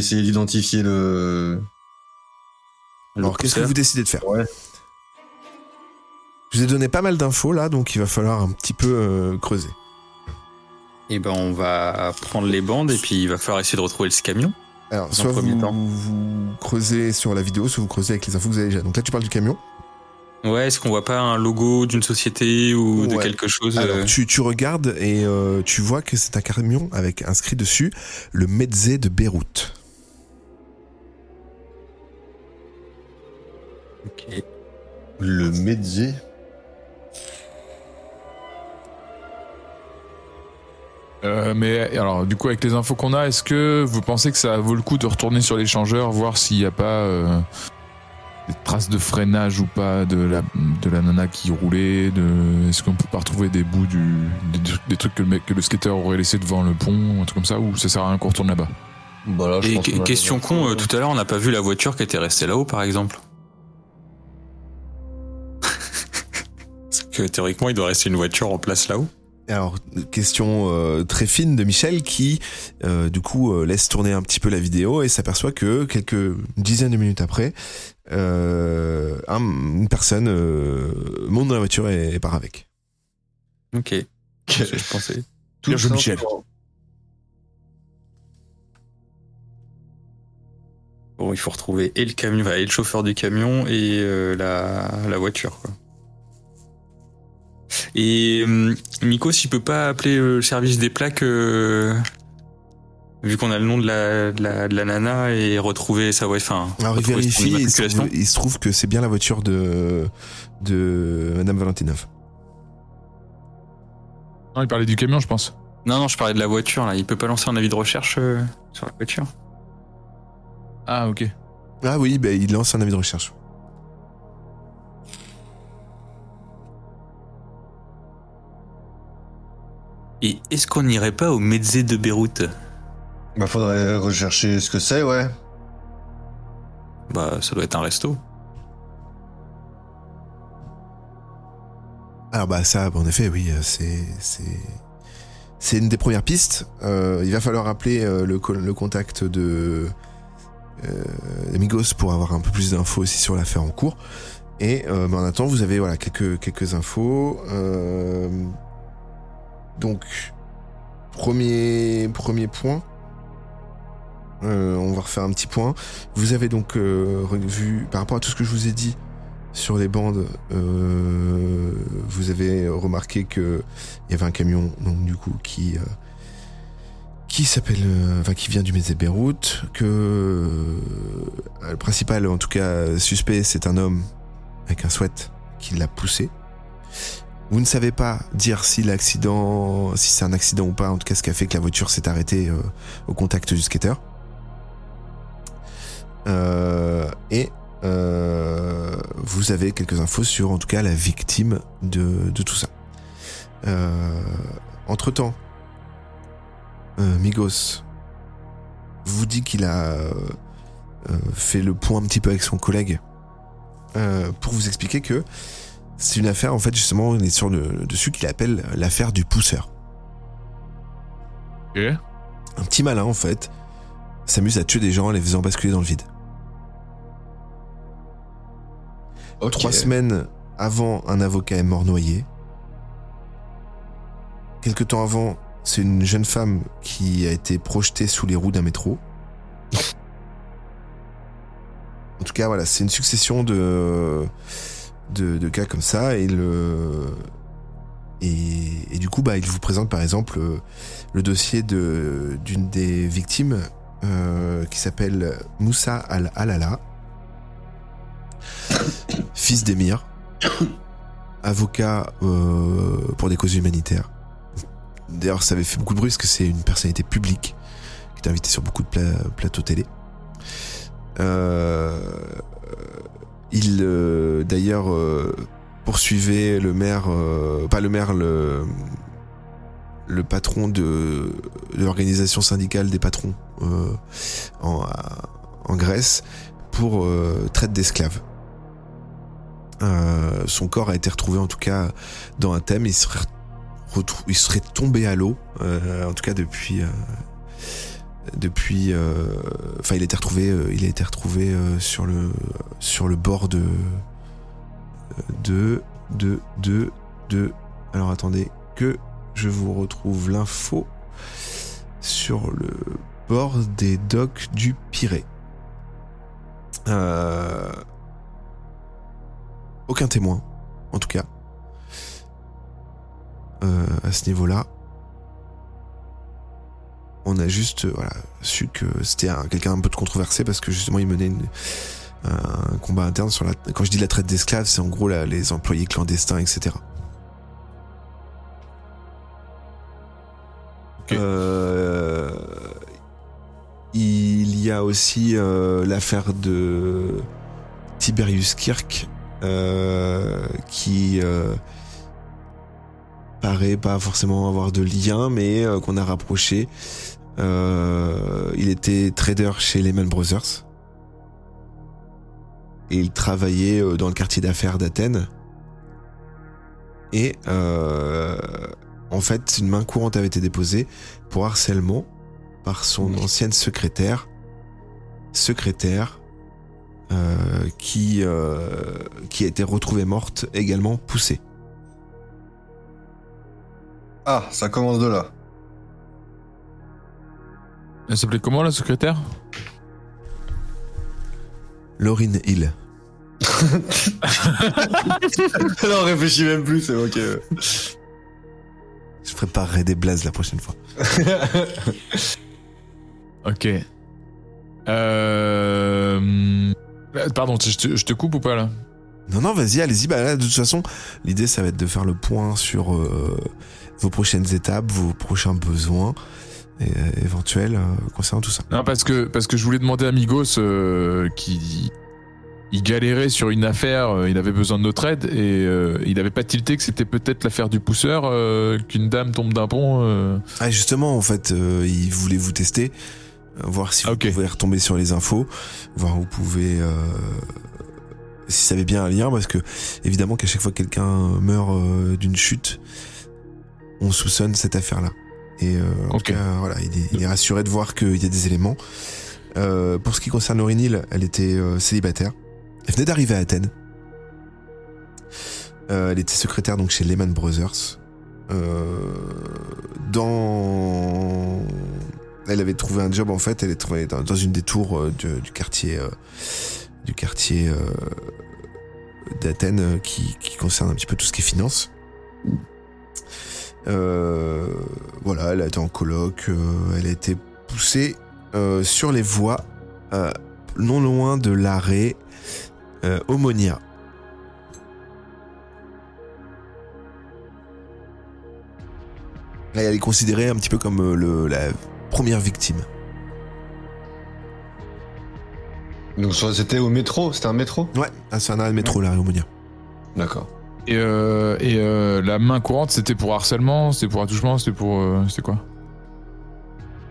essayer d'identifier le. Alors, qu'est-ce que vous décidez de faire Ouais. Je vous ai donné pas mal d'infos là, donc il va falloir un petit peu euh, creuser. Et ben, on va prendre les bandes et puis il va falloir essayer de retrouver ce camion. Alors, soit vous, temps. vous creusez sur la vidéo, soit vous creusez avec les infos que vous avez déjà. Donc là, tu parles du camion. Ouais, est-ce qu'on voit pas un logo d'une société ou de quelque chose Alors, euh, tu, tu regardes et euh, tu vois que c'est un camion avec inscrit dessus le Medze de Beyrouth. Ok. Le Medze. Euh, mais alors, du coup, avec les infos qu'on a, est-ce que vous pensez que ça vaut le coup de retourner sur l'échangeur, voir s'il n'y a pas euh, des traces de freinage ou pas de la, de la nana qui roulait de, Est-ce qu'on peut pas retrouver des bouts du, des, des trucs que le, mec, que le skater aurait laissé devant le pont, un truc comme ça, ou ça sert à rien qu'on retourne là-bas? Bah là, je Et pense que- question con, euh, tout à l'heure, on n'a pas vu la voiture qui était restée là-haut, par exemple. Que théoriquement, il doit rester une voiture en place là-haut. Alors, question euh, très fine de Michel qui, euh, du coup, euh, laisse tourner un petit peu la vidéo et s'aperçoit que quelques dizaines de minutes après, euh, un- une personne euh, monte dans la voiture et, et part avec. Ok. Je pensais. Tout Bien joué, Michel. Bon, il faut retrouver et le camion, et le chauffeur du camion et euh, la, la voiture, quoi. Et Miko, s'il peut pas appeler le service des plaques, euh, vu qu'on a le nom de la, de la, de la nana et retrouver sa voiture, enfin, Alors, il vérifie, se, trouve, il se trouve que c'est bien la voiture de, de Madame Valentinov. Non, il parlait du camion, je pense. Non, non, je parlais de la voiture, là. Il peut pas lancer un avis de recherche euh, sur la voiture. Ah, ok. Ah oui, ben, il lance un avis de recherche. Et est-ce qu'on n'irait pas au Medze de Beyrouth? Bah faudrait rechercher ce que c'est, ouais. Bah, ça doit être un resto. Alors bah ça, en effet, oui, euh, c'est c'est c'est une des premières pistes. Euh, il va falloir appeler euh, le, co- le contact de euh, Amigos pour avoir un peu plus d'infos aussi sur l'affaire en cours. Et euh, mais en attendant, vous avez voilà quelques quelques infos. Donc premier premier point. Euh, on va refaire un petit point. Vous avez donc euh, revu par rapport à tout ce que je vous ai dit sur les bandes, euh, vous avez remarqué que il y avait un camion donc du coup qui euh, qui s'appelle, enfin qui vient du Mézé de Beyrouth, que le principal en tout cas suspect c'est un homme avec un sweat qui l'a poussé. Vous ne savez pas dire si l'accident, si c'est un accident ou pas, en tout cas ce qui a fait que la voiture s'est arrêtée euh, au contact du skater. Euh, et euh, vous avez quelques infos sur en tout cas la victime de, tout ça. Entre temps, Migos vous dit qu'il a fait le point un petit peu avec son collègue pour vous expliquer que c'est une affaire en fait justement on est sur le dessus qu'il appelle l'affaire du pousseur. Un petit malin en fait s'amuse à tuer des gens en les faisant basculer dans le vide. Trois semaines avant, un avocat est mort noyé. Quelque temps avant, c'est une jeune femme qui a été projetée sous les roues d'un métro. En tout cas, voilà, c'est une succession de, de, cas comme ça. Et, le, et, du coup, bah, il vous présente par exemple euh, le dossier de- d'une des victimes euh, qui s'appelle Moussa Al-Alala fils d'émir, avocat euh, pour des causes humanitaires. D'ailleurs, ça avait fait beaucoup de bruit parce que c'est une personnalité publique qui est invitée sur beaucoup de pla- plateaux télé. Il, euh, d'ailleurs, euh, poursuivait le maire, euh, pas le maire, le, patron de, l'organisation syndicale des patrons en, Grèce pour traite d'esclaves. Son corps a été retrouvé en tout cas dans un thème. Il il serait tombé à l'eau, en tout cas depuis, depuis. euh, Enfin, il a été retrouvé. euh, il a été retrouvé euh, sur le bord de de de de de. Alors attendez que je vous retrouve l'info sur le bord des docks du Pirée. Aucun témoin, en tout cas, à ce niveau-là. On a juste euh, voilà, su que c'était un- quelqu'un un peu de controversé parce que justement il menait une- un combat interne sur la. Quand je dis la traite d'esclaves, c'est en gros la- les employés clandestins, etc. Euh, il y a aussi euh, l'affaire de Tiberius Kirk euh, qui paraît pas forcément avoir de lien, mais qu'on a rapproché. Euh, il était trader chez Lehman Brothers et il travaillait euh, dans le quartier d'affaires d'Athènes. Et euh, en fait, une main courante avait été déposée pour harcèlement par son ancienne secrétaire, secrétaire euh, qui qui a été retrouvée morte également poussée. Ah, ça commence de là. Elle s'appelait comment la secrétaire? Laurine Hill. non, réfléchis même plus, c'est ok. Je préparerai des blazes la prochaine fois. Ok. Euh... Pardon, je te, je te coupe ou pas là? Non, non, vas-y, allez-y. Bah, là, de toute façon, l'idée, ça va être de faire le point sur euh, vos prochaines étapes, vos prochains besoins euh, éventuels euh, concernant tout ça. Non, parce que, parce que je voulais demander à Migos euh, qui il galérait sur une affaire, euh, il avait besoin de notre aide et euh, il n'avait pas tilté que c'était peut-être l'affaire du pousseur, euh, qu'une dame tombe d'un pont. euh. Ah, justement, en fait, il voulait vous tester, voir si vous Ok. pouvez retomber sur les infos, voir où vous pouvez. si ça avait bien un lien, parce que évidemment qu'à chaque fois que quelqu'un meurt d'une chute, on soupçonne cette affaire-là. Et euh, en tout cas, voilà, il est, il est rassuré de voir qu'il y a des éléments. Euh, pour ce qui concerne Lauryn Hill, elle était euh, célibataire. Elle venait d'arriver à Athènes. Elle était secrétaire donc chez Lehman Brothers. Dans elle avait trouvé un job en fait elle est trouvée dans, dans une des tours du, du quartier du quartier d'Athènes qui, qui concerne un petit peu tout ce qui est finance voilà elle a été en coloc euh, elle a été poussée euh, sur les voies euh, non loin de l'arrêt euh, Omonia Et elle est considérée un petit peu comme euh, le, la première victime. Donc c'était au métro, c'était un métro? Ouais, ah, c'est un arrêt de métro, l'arrêt Omonia. D'accord. Et, euh, et euh, la main courante, c'était pour harcèlement, c'était pour attouchement, c'était pour. euh, c'était quoi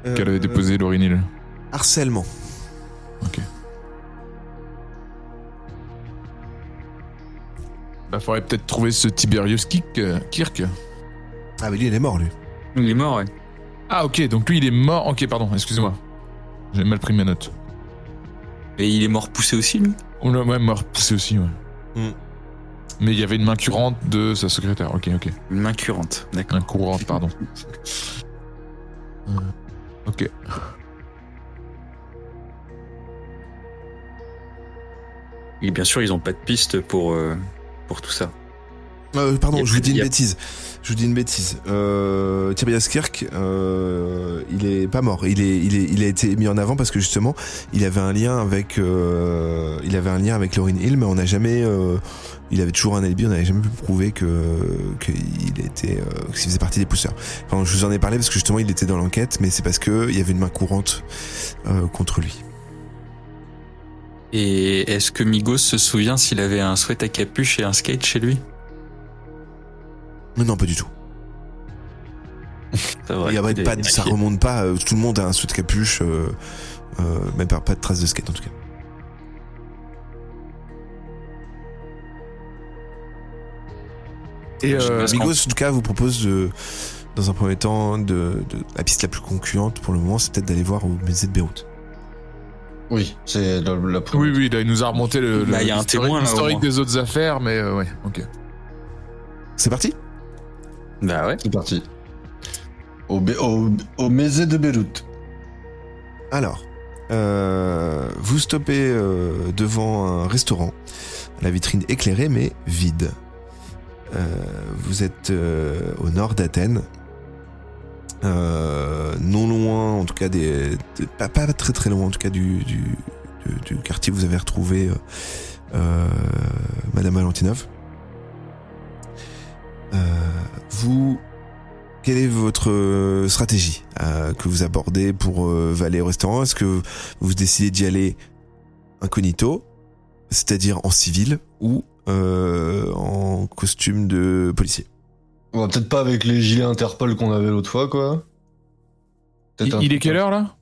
Qu'elle avait déposé Lauryn Hill. Harcèlement. Bah, faudrait peut-être trouver ce Tiberius Kirk. euh, Kirk. Ah, mais lui, il est mort, lui. Il est mort, ouais. Ah, ok, donc lui, il est mort. Ok, pardon, excusez-moi. J'ai mal pris mes notes. Et il est mort poussé aussi, lui? Oh là, ouais, mort poussé aussi, ouais. Hmm. Mais il y avait une main curante de sa secrétaire. Ok, ok. Une main curante, d'accord. Main courante, pardon. Euh, ok. Et bien sûr, ils ont pas de piste pour, euh, pour tout ça. Euh, pardon, je vous dis une bêtise. Je vous dis une bêtise. Euh, Kirk, euh, il est pas mort. Il est, il est, il a été mis en avant parce que justement, il avait un lien avec, euh, il avait un lien avec Lauryn Hill, mais on n'a jamais, euh, il avait toujours un alibi. On n'avait jamais pu prouver que qu'il était, qu'il faisait partie des pousseurs. Enfin, je vous en ai parlé parce que justement, il était dans l'enquête, mais c'est parce que il y avait une main courante contre lui. Et est-ce que Migos se souvient s'il avait un sweat à capuche et un skate chez lui? Mais non, pas du tout. Il y a pas, de- ça remonte pas. euh, Tout le monde a un sous de capuche, euh, euh, même pas, pas de traces de skate en tout cas. Et euh, Migos, en tout cas, vous propose de, dans un premier temps, de, de- la piste la plus concluante pour le moment, c'est peut-être d'aller voir au musée de Beyrouth. Oui, c'est la, la première. Oui, oui, là, il nous a remonté le, le- Bah, il y a un témoin, là, moins. des autres affaires, mais euh, ouais, ok. C'est parti? Bah ouais. C'est parti. Au, au, au musée de Beyrouth. Alors, euh, vous stoppez euh, devant un restaurant, la vitrine éclairée mais vide. Euh, vous êtes euh, au nord d'Athènes, Euh, non loin, en tout cas des, des- pas, pas très très loin, en tout cas du, du, du- du quartier où vous avez retrouvé euh, euh, Madame Valentinov. Euh, vous quelle est votre euh, stratégie euh, que vous abordez pour euh, aller au restaurant? Est-ce que vous décidez d'y aller incognito, c'est-à-dire en civil ou euh, en costume de policier? On va peut-être pas avec les gilets Interpol qu'on avait l'autre fois, quoi. Il, est quelle heure là?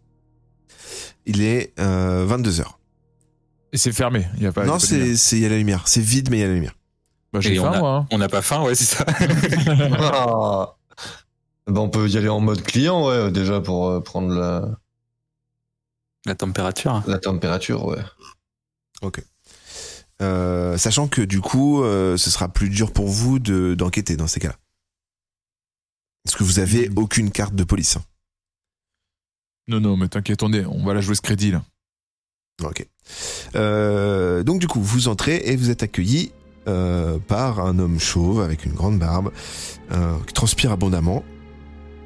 Il est euh, 22h. Et c'est fermé. Il y a pas. il y a non, c'est- il y a la lumière. C'est vide, mais il y a la lumière. Bah, j'ai faim a- moi. hein. On n'a pas faim, ouais, c'est ça. Ah. On peut y aller en mode client, ouais, déjà pour euh, prendre la, La température. la température, ouais. Euh, sachant que du coup, euh, ce sera plus dur pour vous de d'enquêter dans ces cas-là. Parce que vous avez aucune carte de police. hein. Non, non, mais t'inquiète, on est, on va la jouer ce crédit là. Ok. Euh, donc du coup, vous entrez et vous êtes accueilli euh, par un homme chauve avec une grande barbe euh, qui transpire abondamment.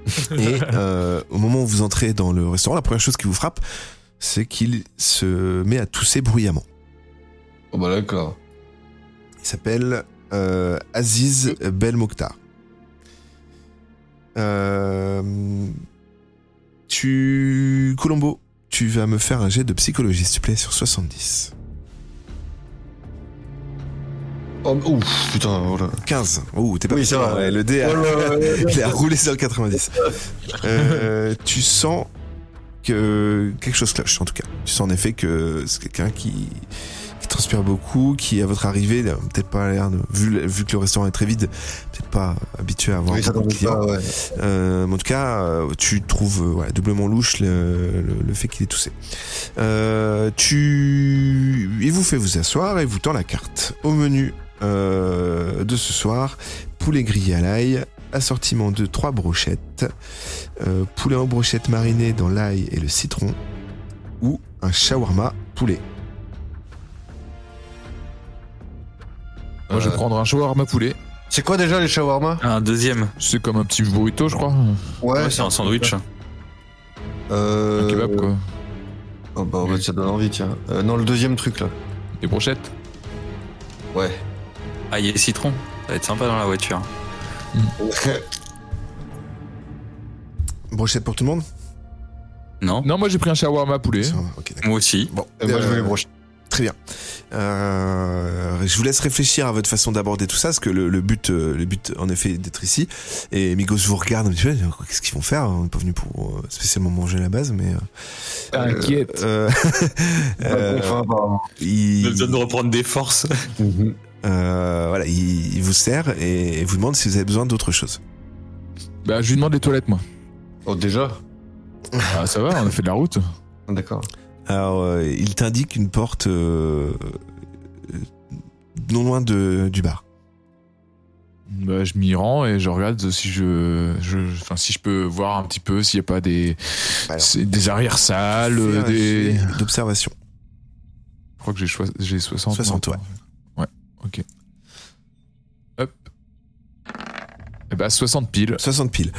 Et euh, au moment où vous entrez dans le restaurant, la première chose qui vous frappe, c'est qu'il se met à tousser bruyamment. Oh bah d'accord. Il s'appelle euh, Aziz Bel Mokhtar. Euh, tu, Colombo, tu vas me faire un jet de psychologie, s'il te plaît, sur 70. Oh, ouf, putain, voilà. 15. Ouh, t'es pas Oui, ouais, Le dé a, ouais. il a roulé sur le 90. Euh, tu sens que quelque chose cloche, en tout cas. Tu sens en effet que c'est quelqu'un qui, qui transpire beaucoup, qui à votre arrivée, peut-être pas l'air de, vu, vu que le restaurant est très vide, peut-être pas habitué à avoir Oui, beaucoup de clients. pas, ouais. Euh, mais en tout cas, euh, tu trouves ouais, doublement louche le, le, le fait qu'il ait toussé. Euh, tu, il vous fait vous asseoir et vous tend la carte. Au menu euh, de ce soir, poulet grillé à l'ail, assortiment de trois brochettes, euh, poulet en brochettes marinées dans l'ail et le citron, ou un shawarma poulet. Moi, je vais Euh, prendre un shawarma poulet. C'est quoi déjà les shawarma? Un deuxième. C'est comme un petit burrito, je crois. Ouais, Ouais, c'est un sandwich. Euh... Un kebab, quoi. Oh bah ouais, ça donne envie, tiens. Euh, non, le deuxième truc là. Des brochettes? Ouais. Ail et citron. Ça va être sympa dans la voiture. Brochette pour tout le monde Non Non, moi, j'ai pris un shawarma poulet. Moi aussi. Bon, Et moi je euh, veux les brochettes. Très bien. Euh, je vous laisse réfléchir à votre façon d'aborder tout ça, parce que le, le but, euh, le but en effet est d'être ici. Et Migos vous regarde un petit peu, qu'est-ce qu'ils vont faire On n'est pas venu pour euh, spécialement manger à la base, mais. euh, T'inquiète. euh, euh, Enfin, il, besoin de reprendre des forces. Euh, voilà, il, il vous sert et, vous demande si vous avez besoin d'autre chose. Bah, je lui demande les toilettes, moi. Oh déjà? Ah, ça va, on a fait de la route. D'accord. Alors, euh, il t'indique une porte euh, euh, non loin de, du bar. Bah, je m'y rends et je regarde si je, je, enfin, si je peux voir un petit peu s'il n'y a pas des, Alors. des arrière-salles, des. d'observation. Je crois que j'ai choi- j'ai 60. 60, moi, Ouais, ok. Hop. Et bah, 60 piles. 60 piles.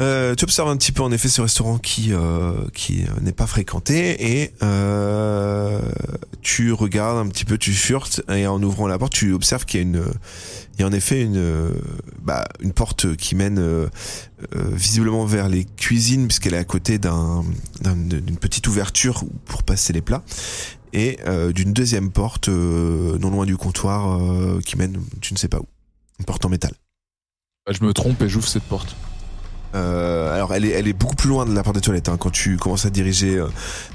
Euh, tu observes un petit peu en effet ce restaurant qui euh, qui n'est pas fréquenté et euh, tu regardes un petit peu, tu furtes et en ouvrant la porte, tu observes qu'il y a une il y a en effet une bah, une porte qui mène visiblement vers les cuisines puisqu'elle est à côté d'un d'un- d'une petite ouverture pour passer les plats et d'une deuxième porte non loin du comptoir qui mène tu ne sais pas où une porte en métal. Je me trompe et j'ouvre cette porte. Euh, alors elle est, elle est beaucoup plus loin de la porte des toilettes hein, quand tu commences à te diriger euh,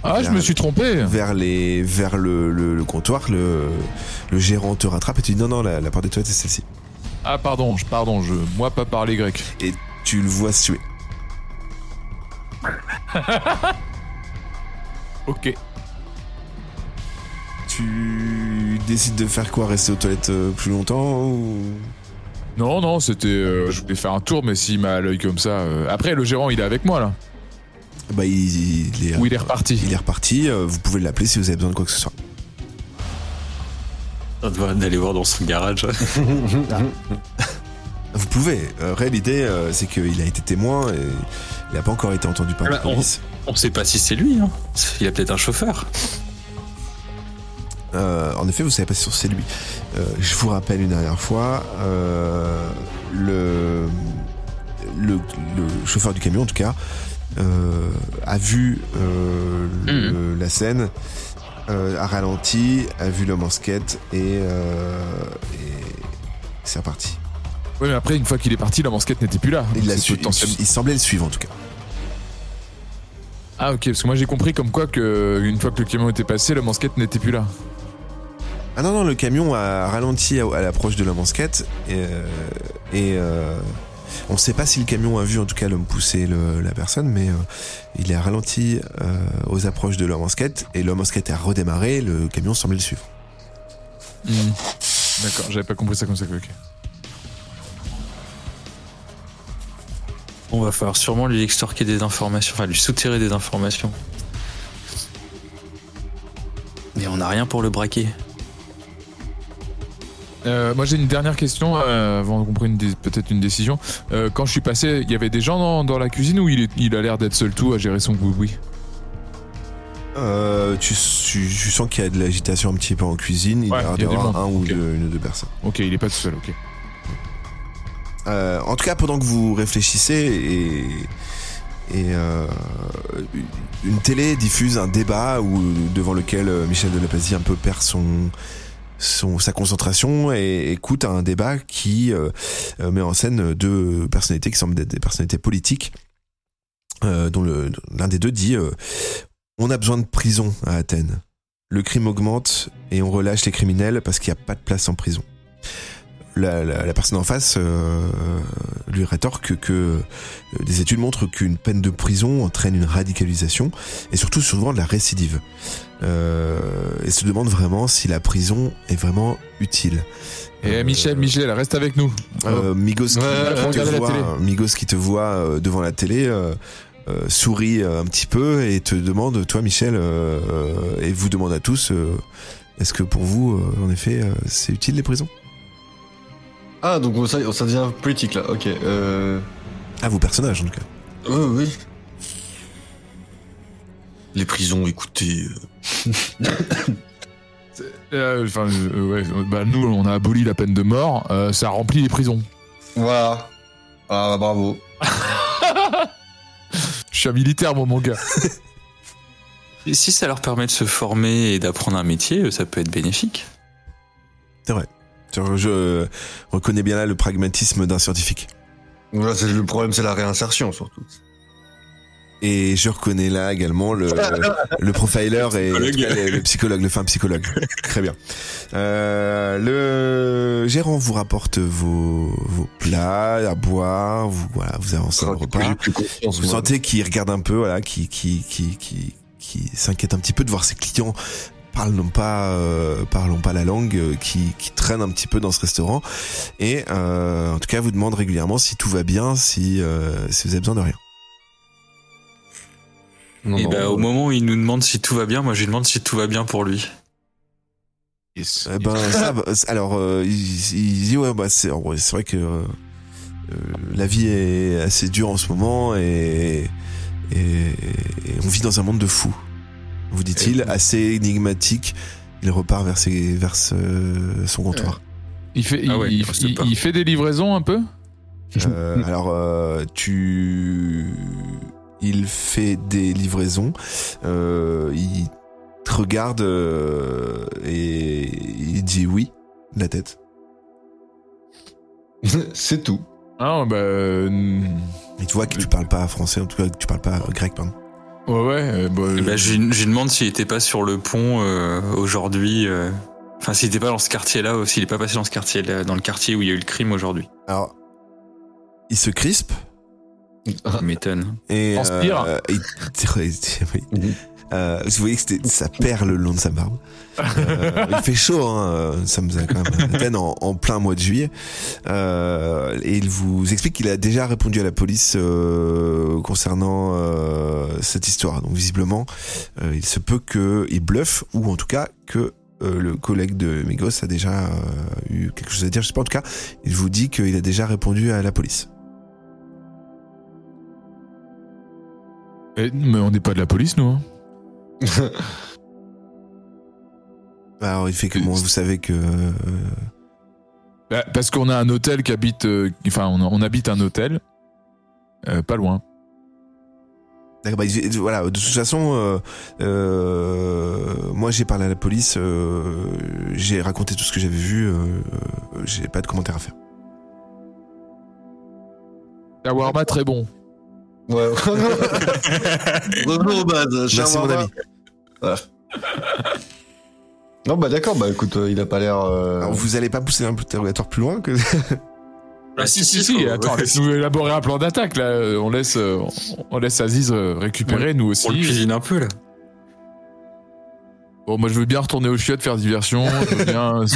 Ah, je vers- me suis trompé. vers les vers le, le, le comptoir. Le, le gérant te rattrape et tu dis non non la, la porte des toilettes c'est celle-ci. Ah, pardon, je, pardon, je, moi pas parler grec. tu le vois se tuer. Ok. Tu décides de faire quoi Rester aux toilettes euh, plus longtemps ou... Non, non, c'était. euh, je voulais faire un tour, mais s'il m'a à l'œil comme ça. euh, Après, le gérant, il est avec moi là. Bah, il, il est, Ou il est reparti. il est reparti. euh, vous pouvez l'appeler si vous avez besoin de quoi que ce soit. On doit d'aller voir dans son garage. Vous pouvez. Euh, Ray, l'idée, euh, c'est qu'il a été témoin et il n'a pas encore été entendu par Ah la bah, on- police. On sait pas si c'est lui. Hein. Il a peut-être un chauffeur. Euh, en effet, vous savez pas si c'est lui. Euh, je vous rappelle une dernière fois, euh, le, le, le chauffeur du camion, en tout cas, euh, a vu euh, le- la scène, euh, a ralenti, a vu l'homme en skate et, euh, et c'est reparti. Ouais, mais après, une fois qu'il est parti, la skate n'était plus là. Il, l'a C'est su- potentiellement- il semblait le suivre en tout cas. Ah, ok, parce que moi j'ai compris comme quoi que une fois que le camion était passé, la skate n'était plus là. Ah non, non, le camion a ralenti à, à l'approche de l'homme en skate et, euh, et euh, on ne sait pas si le camion a vu en tout cas l'homme pousser le- la personne, mais euh, il a ralenti euh, aux approches de l'homme en skate et l'homme en skate a redémarré, le camion semblait le suivre. Hmm. D'accord, j'avais pas compris ça comme ça. Ok. On va falloir sûrement lui extorquer des informations, enfin lui soutirer des informations. Mais on n'a rien pour le braquer. Euh, moi j'ai une dernière question euh, avant qu'on prenne peut-être une décision. Euh, quand je suis passé, il y avait des gens dans, dans la cuisine ou il, est- il a l'air d'être seul tout à gérer son boui Euh, tu, tu, tu sens qu'il y a de l'agitation un petit peu en cuisine, il Ouais, y a y un ou deux, une ou deux personnes. Ok, il est pas tout seul, ok. Euh, en tout cas, pendant que vous réfléchissez et, et euh, une télé diffuse un débat où, devant lequel Michel Delaplasie un peu perd son, sa concentration et écoute un débat qui euh, euh, met en scène deux personnalités qui semblent être des personnalités politiques, euh, dont l'un des deux dit on a besoin de prison à Athènes. Le crime augmente et on relâche les criminels parce qu'il n'y a pas de place en prison la, personne en face lui rétorque que des études montrent qu'une peine de prison entraîne une radicalisation et surtout souvent de la récidive. Euh, et se demande vraiment si la prison est vraiment utile. Et Euh, Michel, Michel, reste avec nous. euh, Migos, qui, Ouais, ouais, qui te voit. Migos qui te voit devant la télé euh, euh, sourit un petit peu et te demande, toi Michel, et vous demande à tous, euh, est-ce que pour vous, euh, en effet, euh, c'est utile les prisons? Ah, donc ça, ça devient politique là, ok. Euh... À vos personnages en tout cas. Oui, oui. Les prisons, écoutez. euh, Euh, Enfin, euh, ouais, bah, nous, on a aboli la peine de mort, euh, ça remplit les prisons. Voilà. Ah, bah, bravo. Je suis un militaire, moi, mon gars. Et si ça leur permet de se former et d'apprendre un métier, ça peut être bénéfique. Je, je reconnais bien là le pragmatisme d'un scientifique. Voilà, c'est le problème, c'est la réinsertion surtout. Et je reconnais là également le, le profiler et Psychologue. le, psychologue, le fin psychologue. Très bien. Euh, le gérant vous rapporte vos, vos plats à boire, vous, voilà, vous avancez dans le repas. Vous sentez qu'il regarde un peu, voilà, qui, qui, qui, qui, qui s'inquiète un petit peu de voir ses clients parlent pas, euh, parlons pas la langue, euh, qui, qui traînent un petit peu dans ce restaurant. Et euh, en tout cas, vous demande régulièrement si tout va bien, si, euh, si vous avez besoin de rien. Non, et non, bah, au moment où il nous demande si tout va bien, moi je lui demande si tout va bien pour lui. Yes. Eh ben ça, alors euh, il, il dit ouais bah c'est vrai, que euh, la vie est assez dure en ce moment et, et, et on vit dans un monde de fous. Vous dit-il, assez énigmatique. Il repart vers, ses, vers ce- son comptoir. Il fait, il, Ah ouais, il- reste il- pas. il fait des livraisons un peu? Euh, alors euh, tu, il fait des livraisons. Euh, il te regarde euh, et il dit oui de la tête. c'est tout. Ah, bah. euh, Et tu vois que tu parles pas français, en tout cas que tu parles pas grec, pardon. ouais, ouais. euh, bah, bah, euh, je, lui- demande s'il était pas sur le pont euh, aujourd'hui. euh, Enfin, s'il était pas dans ce quartier-là, s'il est pas passé dans ce quartier-là, dans le quartier où il y a eu le crime aujourd'hui. Alors, il se crispe Tu m'étonnes. Et, Transpire. euh. Mhm. Euh, vous voyez que c'était- ça perd le long de sa barbe. Euh, il fait chaud, hein, euh, ça me quand même à peine en, en plein mois de juillet. Euh, et il vous explique qu'il a déjà répondu à la police euh, concernant euh, cette histoire. Donc visiblement, euh, il se peut qu'il bluffe, ou en tout cas que euh, le collègue de Migos a déjà euh, eu quelque chose à dire. Je sais pas, en tout cas, il vous dit qu'il a déjà répondu à la police. Eh, mais on n'est pas de la police, nous. hein. Alors il fait comment Vous savez que... euh, Bah, parce qu'on a un hôtel qui habite. euh, enfin, on, on habite un hôtel. euh, pas loin. D'accord, bah, il- voilà, de toute façon, euh, euh, moi j'ai parlé à la police, euh, j'ai raconté tout ce que j'avais vu, euh, euh, j'ai pas de commentaires à faire. La Warma, très bon. Ouais. Revenons aux bases. Merci mon ami. Non, bah d'accord, bah écoute, euh, il a pas l'air. euh, Alors, vous allez pas pousser l'interrogatoire plus loin que... Ah, si, si, si. Attends, laisse-nous élaborer un plan d'attaque, là. Euh, On laisse, euh, on laisse Aziz euh, récupérer, nous On le aussi. cuisine un peu là. Bon, moi, je veux bien retourner au chiottes, faire diversion. Je veux bien.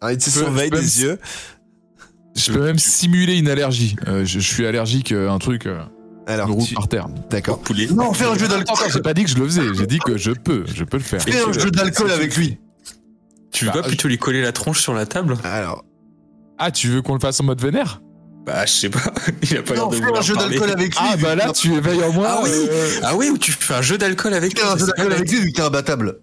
Ah, il te Je peux- surveille des yeux. Je peux même simuler une allergie. Euh, je, je suis allergique à un truc. Euh, Alors, roule tu- par terre. d'accord. Poulet. Non, fais un jeu d'alcool. j'ai pas dit que je le faisais. J'ai dit que je peux. Je peux le faire. Fais un jeu d'alcool avec lui. Tu veux Bah, pas plutôt lui coller la tronche sur la table Alors, Ah, tu veux qu'on le fasse en mode vénère? Bah, je sais pas. Il a pas l'air Non, de fais un vouloir jeu d'alcool avec lui. Ah, bah là, tu éveilles en moi. Ah oui. euh, Ah oui, ou tu fais un jeu d'alcool avec Fais un lui, jeu d'alcool avec lui, vu que t'es imbattable.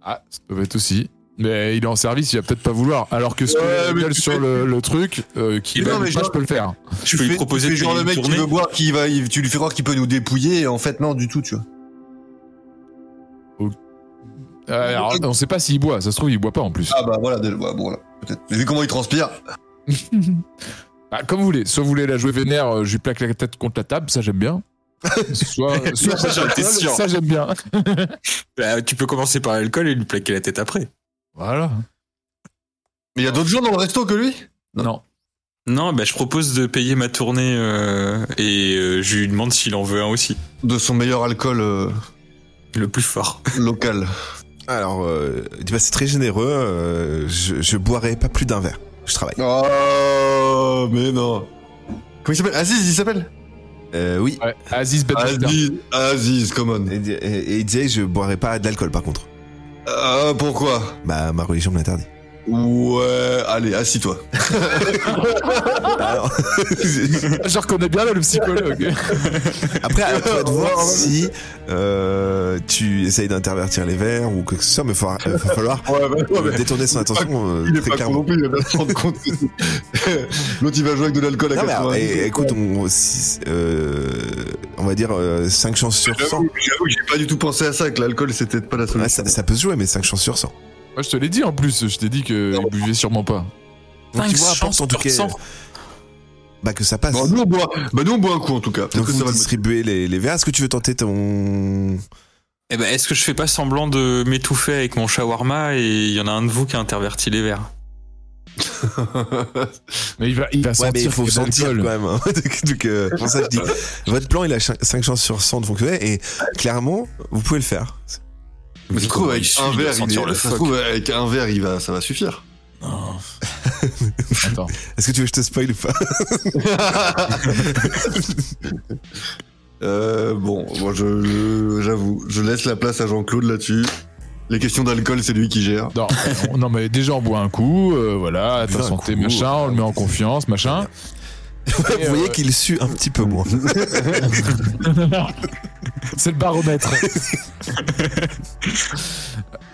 Ah, ça peut être aussi. Mais il est en service, il va peut-être pas vouloir. Alors que ce Ouais, que mais gueule tu sur fais- le, le truc, euh, qui Non, va mais pas, genre- je peux le faire. Je peux lui proposer tu de genre le mec qui tournée. veut boire, qui va, il- tu lui fais croire qu'il peut nous dépouiller, et en fait, non, du tout, tu vois. Euh, alors, on sait pas s'il boit, ça se trouve, il boit pas en plus. Ah bah voilà, déjà, ouais, bon, voilà, peut-être. Mais vu comment il transpire. Bah, comme vous voulez. Soit vous voulez la jouer vénère, euh, je lui plaque la tête contre la table, ça j'aime bien. Soit, soit Ça, ça, j'aime bien. Bah, tu peux commencer par l'alcool et lui plaquer la tête après. Voilà. Mais il y a d'autres gens dans le resto que lui? Non. Non, bah, je propose de payer ma tournée euh, et euh, je lui demande s'il en veut un aussi. De son meilleur alcool euh, Le plus fort. local. alors, euh, il dit, bah, c'est très généreux, euh, je, je boirai pas plus d'un verre. Je travaille. Oh, mais non. Comment il s'appelle? Aziz, il s'appelle? Euh, oui. Ouais, Aziz. Aziz, Aziz, come on. Et, et- et il disait, je boirai pas d'alcool par contre. Ah, pourquoi? Bah, ma religion me l'interdit. Ouais, allez, assis-toi. Alors, Je reconnais bien là, le psychologue. après, à toi de voir si euh, tu essayes d'intervertir les verres ou quoi que ce soit, mais il va falloir Ouais, bah, ouais, euh, détourner son attention euh, Il est très pas con clairement. il va se rendre compte. L'autre, il va jouer avec de l'alcool à Non, mais alors, 80. eh, écoute, on, si- euh, on va dire 5 chances sur 100. J'avoue, que j'ai pas du tout pensé à ça, que l'alcool, c'était pas la Ouais, solution. ça, ça peut se jouer, mais 5 chances sur 100. Moi, je te l'ai dit en plus, je t'ai dit qu'il buvait sûrement pas. Donc, tu vois, Cinq apporte en tout chances cas sur cent. bah, que ça passe. Bon, nous, on boit, bah, nous, on boit un coup, en tout cas. Donc, que ça va le distribuez les, les verres. Est-ce que tu veux tenter ton. Eh ben, est-ce que je fais pas semblant de m'étouffer avec mon shawarma et il y en a un de vous qui a interverti les verres Mais il va, il va Ouais, sentir mais il faut sentir quand même. hein. Donc, donc, euh, pour ça, je dis, votre plan, il a 5 chances sur 100 de fonctionner et clairement, vous pouvez le faire. Mais ça se trouve, avec un verre, il est- ça se trouve, avec un verre, il va, ça va suffire. Non. Attends. Est-ce que tu veux que je te spoil ou pas Euh, bon, moi, je, je- j'avoue, je laisse la place à Jean-Claude là-dessus. Les questions d'alcool, c'est lui qui gère. Non, on- non, mais déjà, on boit un coup, euh, voilà, à ta santé, coup, machin, on le met en confiance, machin. Vous Et, voyez euh, qu'il sue un petit peu moins. C'est le baromètre.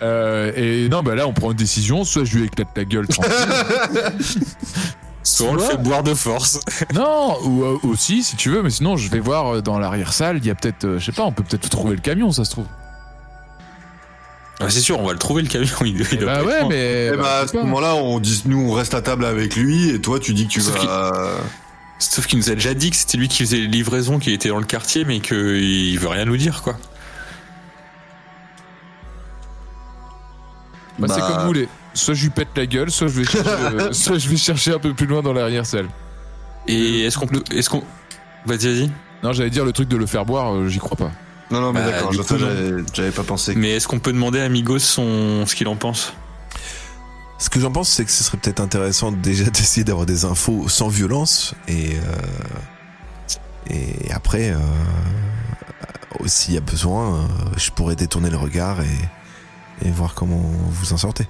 Euh, et non, bah là, on prend une décision. Soit je lui éclate la gueule tranquille. Soit on le fait boire de force. non, ou euh, aussi, si tu veux, mais sinon, je vais voir euh, dans l'arrière-salle. Il y a peut-être, euh, je sais pas, on peut peut-être trouver le camion, ça se trouve. Ah, c'est sûr, on va le trouver le camion. Il, il doit bah ouais, mais. Eh bah, à je ce moment-là, on dit, nous, on reste à table avec lui, et toi, tu dis que tu Sauf vas. Sauf qu'il nous a déjà dit que c'était lui qui faisait les livraisons, qui était dans le quartier, mais qu'il veut rien nous dire, quoi. Bah, c'est Bah, comme vous voulez. Soit je lui pète la gueule, soit je vais chercher, euh, soit je vais chercher un peu plus loin dans l'arrière-salle. Et est-ce qu'on peut. Est-ce qu'on. Vas-y, vas-y. Non, j'allais dire le truc de le faire boire, euh, j'y crois pas. Non, non, mais Bah, d'accord, j'avais pas pensé. Mais est-ce qu'on peut demander à Migos son... ce qu'il en pense? Ce que j'en pense, c'est que ce serait peut-être intéressant déjà d'essayer d'avoir des infos sans violence et euh, et après, euh, s'il y a besoin, euh, je pourrais détourner le regard et et voir comment vous en sortez.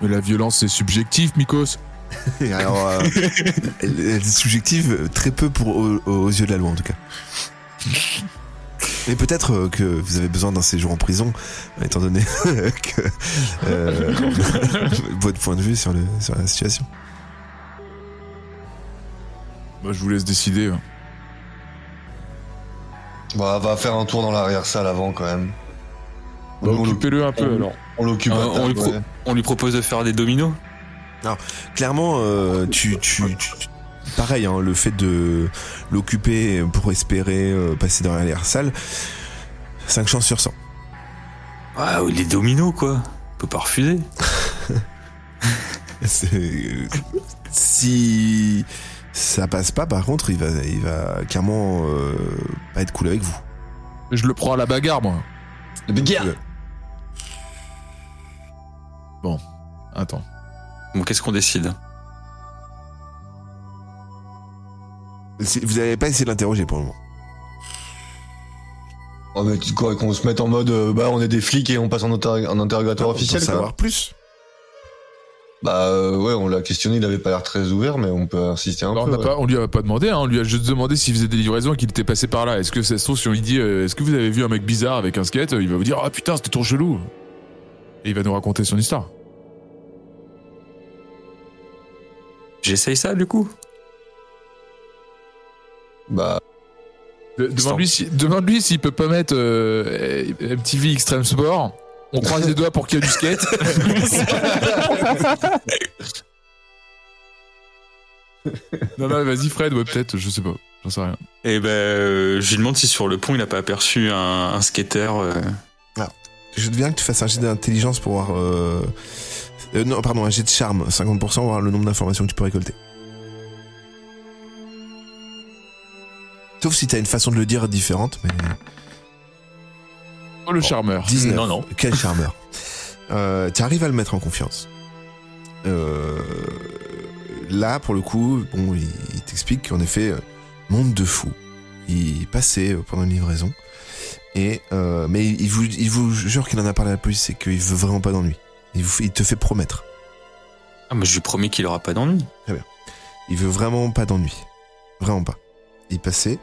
Mais la violence, c'est subjectif, Mikos. Alors, euh, elle, elle est subjective très peu pour aux, aux yeux de la loi en tout cas. Et peut-être euh, que vous avez besoin d'un séjour en prison, étant donné que euh, votre point de vue sur, le, sur la situation. Bah, je vous laisse décider. Bah, va faire un tour dans l'arrière-salle avant quand même. Bah, occupez-le un peu on- alors. On l'occupe. Euh, on lui pro- ouais. On lui propose de faire des dominos? Clairement, euh, tu, tu, tu- pareil, hein, le fait de l'occuper pour espérer euh, passer dans l'arrière-salle, 5 chances sur 100. Ah, les dominos, quoi. On peut pas refuser. Si ça passe pas, par contre, il va, il va clairement euh, pas être cool avec vous. Je le prends à la bagarre, moi. Big guerre. Attends. Bon, qu'est-ce qu'on décide? Vous n'avez pas essayé de l'interroger pour le moment. Oh, mais tu quoi, qu'on se mette en mode, euh, bah, on est des flics et on passe en, inter- en interrogatoire Pour officiel, quoi. savoir plus. Bah, euh, ouais, on l'a questionné, il avait pas l'air très ouvert, mais on peut insister un on, peu. n'a ouais. pas, on lui a pas demandé, hein, on lui a juste demandé s'il faisait des livraisons et qu'il était passé par là. Est-ce que ça se trouve, si on lui dit euh, Est-ce que vous avez vu un mec bizarre avec un skate Il va vous dire Ah putain, c'était trop chelou. Et il va nous raconter son histoire. J'essaye ça, du coup Bah, De- Demande-lui si, demande-lui s'il peut pas mettre euh, MTV Extreme Sport. On croise les doigts pour qu'il y ait du skate. non, non, vas-y, Fred, ouais, peut-être, je sais pas, j'en sais rien. Et ben, euh, je lui demande si sur le pont il a pas aperçu un, un skater. euh, Je veux bien que tu fasses un jet d'intelligence pour voir. euh, euh, non, pardon, un jet de charme, 50% pour voir le nombre d'informations que tu peux récolter. Sauf si t'as une façon de le dire différente, mais. Oh, le charmeur. 19. Non, non. Quel charmeur. Euh, tu arrives à le mettre en confiance. Euh, là, pour le coup, bon, il, il t'explique qu'en effet, euh, monde de fou. Il passait euh, pendant une livraison. Et, euh, mais il vous, il vous jure qu'il en a parlé à la police et qu'il veut vraiment pas d'ennui. Il, vous il te fait promettre. Ah, mais je lui promets qu'il aura pas d'ennui. Il veut vraiment pas d'ennui. Vraiment pas. Il passait.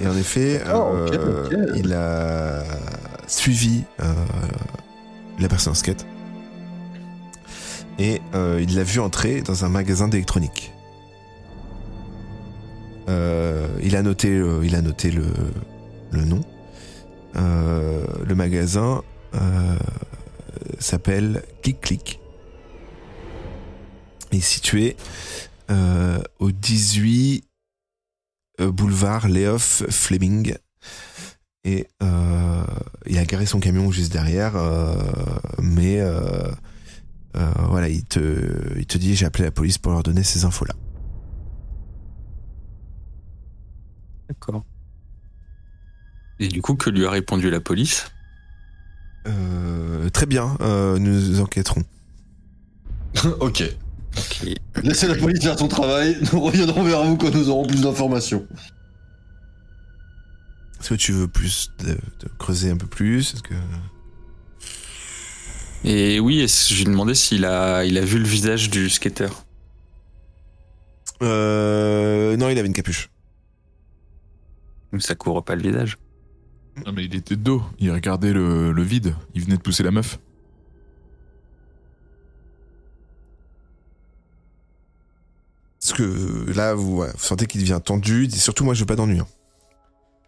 Et en effet, Oh, euh, il a suivi euh, la personne en skate. Et euh, il l'a vu entrer dans un magasin d'électronique. Il a noté, il a noté le, le nom. Le magasin s'appelle Click Click. Il est situé euh, au 18 euh, boulevard Léof Fleming. Et euh, il a garé son camion juste derrière, euh, mais euh, euh, voilà, il te, il te dit j'ai appelé la police pour leur donner ces infos-là. D'accord. Et du coup, que lui a répondu la police? Euh, très bien, euh, nous enquêterons. ok. Ok. Laissez la police faire son travail, nous reviendrons vers vous quand nous aurons plus d'informations. Est-ce que tu veux plus de, de creuser un peu plus? Est-ce que Et oui, est-ce- je lui ai demandé s'il a, il a vu le visage du skater. euh, non, il avait une capuche. Donc ça couvre pas le visage. Non, mais il était de dos, il regardait le, le vide, il venait de pousser la meuf. Parce que là, vous, ouais, vous sentez qu'il devient tendu. Dit surtout, moi, je veux pas d'ennui. hein.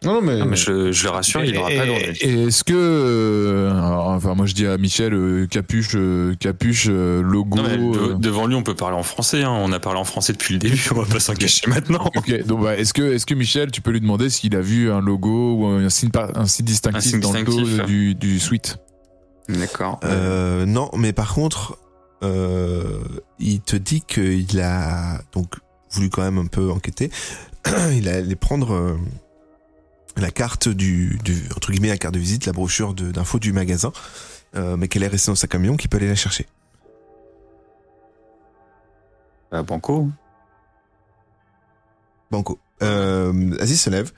Non, non, mais. Mais je, je le rassure, il aura et, pas d'ennui. et est-ce que. euh, alors, enfin, moi je dis à Michel, euh, capuche, euh, capuche, euh, logo. Non, mais de- euh, devant lui, on peut parler en français. hein. On a parlé en français depuis le début. On va pas s'en cacher maintenant. Ok, donc bah, est-ce que, est que Michel, tu peux lui demander s'il a vu un logo ou un signe, par- un signe distinctif Un signe dans distinctif. le dos du, du suite? D'accord. Euh, non, mais par contre, euh, il te dit qu'il a. Donc, voulu quand même un peu enquêter, il allait prendre euh, la carte du, du, entre guillemets, la carte de visite, la brochure de- d'info du magasin, euh, mais qu'elle est restée dans sa camion, qu'il peut aller la chercher. Banco. Banco. Euh, Aziz se lève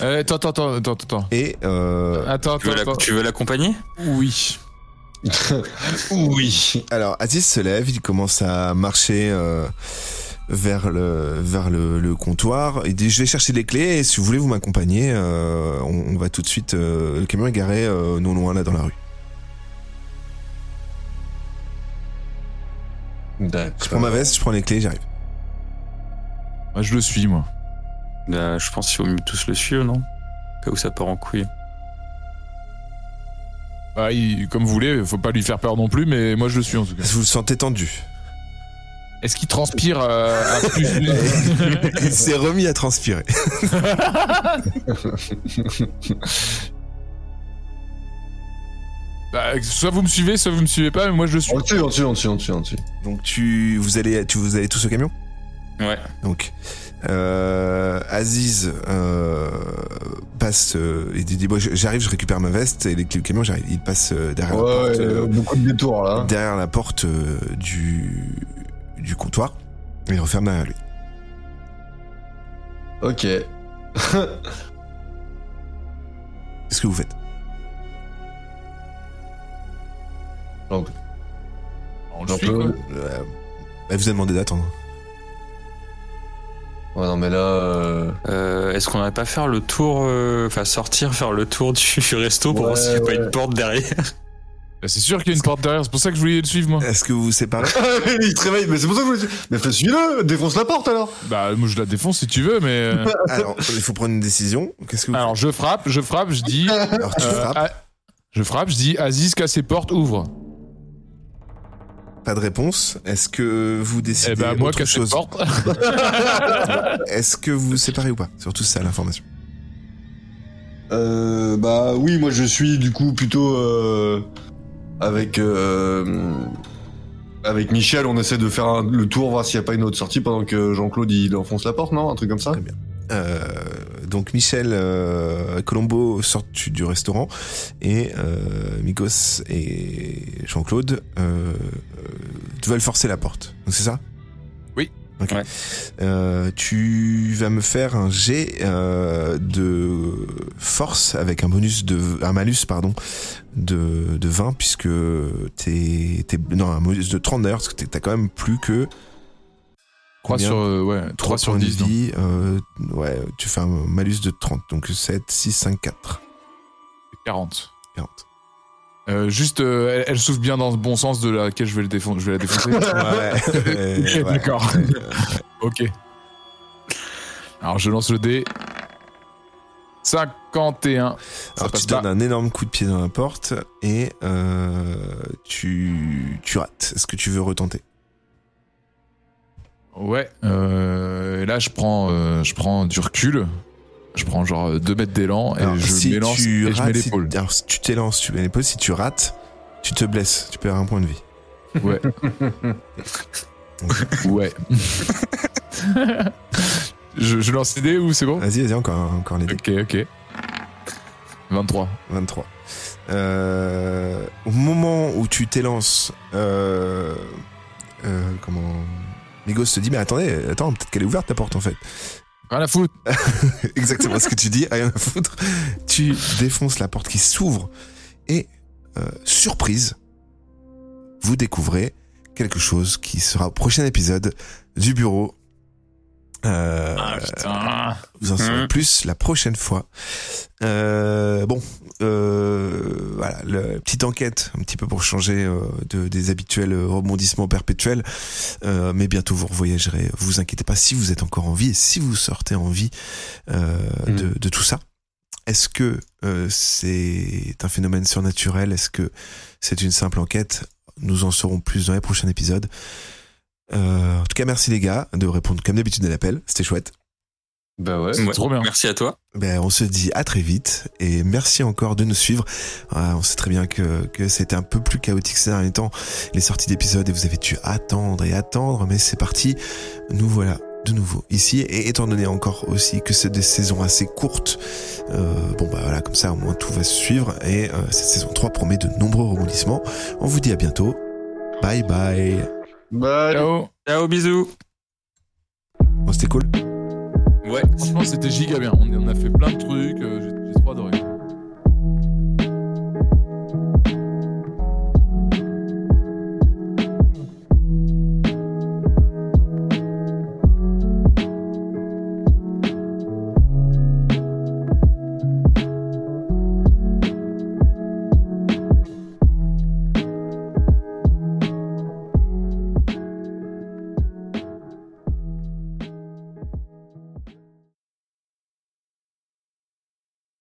Euh, attends, attends, attends, attends, et euh, Attends, Tu veux, attends, la- attends. tu veux l'accompagner? Oui. oui. alors Aziz se lève, il commence à marcher euh, vers le vers le, le comptoir. Il dit je vais chercher les clés et si vous voulez vous m'accompagner, euh, on, on va tout de suite. euh, le camion est garé euh, non loin là dans la rue. D'accord. Je prends ma veste, je prends les clés, j'arrive. Moi, je le suis, moi. Bah, Je pense qu'il faut mieux tous le suivre, non? Au cas où ça part en couille. Bah, il- comme vous voulez, faut pas lui faire peur non plus, mais moi, je le suis en tout cas. Vous le sentez tendu. Est-ce qu'il transpire euh, à plus il s'est remis à transpirer. Bah, Soit vous me suivez, soit vous me suivez pas, mais moi, je le suis. On le tue, on le tue, on le tue, on le tue, on le tue. Donc tu vous allez tu vous allez tous au camion? Ouais. Donc euh, Aziz euh, passe. euh, il dit bon, j'arrive, je récupère ma veste et les clés du camion, j'arrive. Il passe euh, derrière la porte. ouais, euh, beaucoup de détours là. derrière la porte euh, du, du comptoir et il referme derrière lui. Ok. Qu'est-ce que vous faites? Donc, On le j'en suit, peux- quoi. Euh, Elle vous a demandé d'attendre. Ouais, non, mais là. euh, Euh, Est-ce qu'on n'aurait pas faire le tour, euh, enfin sortir, faire le tour du resto pour Ouais, voir s'il n'y a pas une porte derrière? Bah, c'est sûr qu'il y a une porte derrière, c'est pour ça que je voulais le suivre, moi. Est-ce que vous vous séparez? Il se réveille, mais c'est pour ça que je voulais. Mais fais suis-le, défonce la porte alors. Bah, moi, je la défonce si tu veux, mais. euh, Alors, il faut prendre une décision. Qu'est-ce que vous Alors, je frappe, je frappe, je dis. Alors, tu euh, frappes. ah, je frappe, je dis Aziz, casse ses portes, ouvre. Pas de réponse. Est-ce que vous décidez Eh ben, moi, autre chose. Est-ce que vous vous séparez ou pas? Surtout ça, l'information. Euh, bah oui, moi je suis du coup plutôt euh, avec euh, avec Michel, on essaie de faire un- le tour, voir s'il n'y a pas une autre sortie pendant que Jean-Claude il enfonce la porte, non? Un truc comme ça? Très bien. Donc Michel euh, Colombo sortent du, restaurant et euh, Mikos et Jean-Claude euh, veulent forcer la porte. Donc c'est ça? Oui. Ok. Ouais. Euh, tu vas me faire un jet de force avec un bonus de un malus pardon de, de 20 puisque t'es t'es non un bonus de 30 d'ailleurs parce que t'as quand même plus que 3 Combien sur, euh, ouais, 3 sur points de 10. donc. vie, euh, ouais, tu fais un malus de 30, donc 7, 6, 5, 4, 40. 40. Euh, juste, euh, elle, elle souffle bien dans le bon sens de laquelle je vais, le défon- je vais la défoncer. Ouais, euh, Ok, d'accord. Alors, je lance le dé. 51. Ça Alors tu donnes pas. un énorme coup de pied dans la porte et euh, tu, tu rates. Est-ce que tu veux retenter? Ouais. Euh, et là, je prends, euh, je prends du recul. Je prends genre 2 mètres d'élan et Alors, je si m'élance et je mets rates, si- l'épaule. alors si tu t'élances, tu mets l'épaule. Si tu rates, tu te blesses. Tu perds un point de vie. Ouais. ouais. je, je lance les dés ou c'est bon? Vas-y, vas-y, encore, encore les dés. Ok, ok. 23. 23. Euh, au moment où tu t'élances, euh, comment Migos te dit mais attendez, attends, peut-être qu'elle est ouverte ta porte en fait. Rien à foutre. Exactement ce que tu dis, rien à foutre. Tu défonces la porte qui s'ouvre et euh, surprise, vous découvrez quelque chose qui sera au prochain épisode du bureau. Euh, Ah putain. vous en saurez Mhm. plus la prochaine fois. Euh, bon, euh, voilà, la petite enquête, un petit peu pour changer euh, de, des habituels rebondissements perpétuels. Euh, mais bientôt vous revoyagerez. Vous inquiétez pas si vous êtes encore en vie et si vous sortez en vie euh, Mhm. de, de tout ça. Est-ce que euh, c'est un phénomène surnaturel? Est-ce que c'est une simple enquête? Nous en saurons plus dans les prochains épisodes. Euh, en tout cas, merci les gars de répondre comme d'habitude à l'appel. C'était chouette. Bah ouais, trop bien. Merci à toi. Ben, on se dit à très vite et merci encore de nous suivre. Ah, on sait très bien que, que c'était un peu plus chaotique ces derniers temps, les sorties d'épisodes et vous avez dû attendre et attendre, mais c'est parti. Nous voilà de nouveau ici et étant donné encore aussi que c'est des saisons assez courtes euh, bon bah voilà comme ça au moins tout va se suivre et euh, cette saison 3 promet de nombreux rebondissements on vous dit à bientôt bye bye Bye, Ciao. Ciao, bisous. Oh, c'était cool. Ouais, franchement, c'était giga bien. On, a fait plein de trucs. Euh, j'ai trop adoré.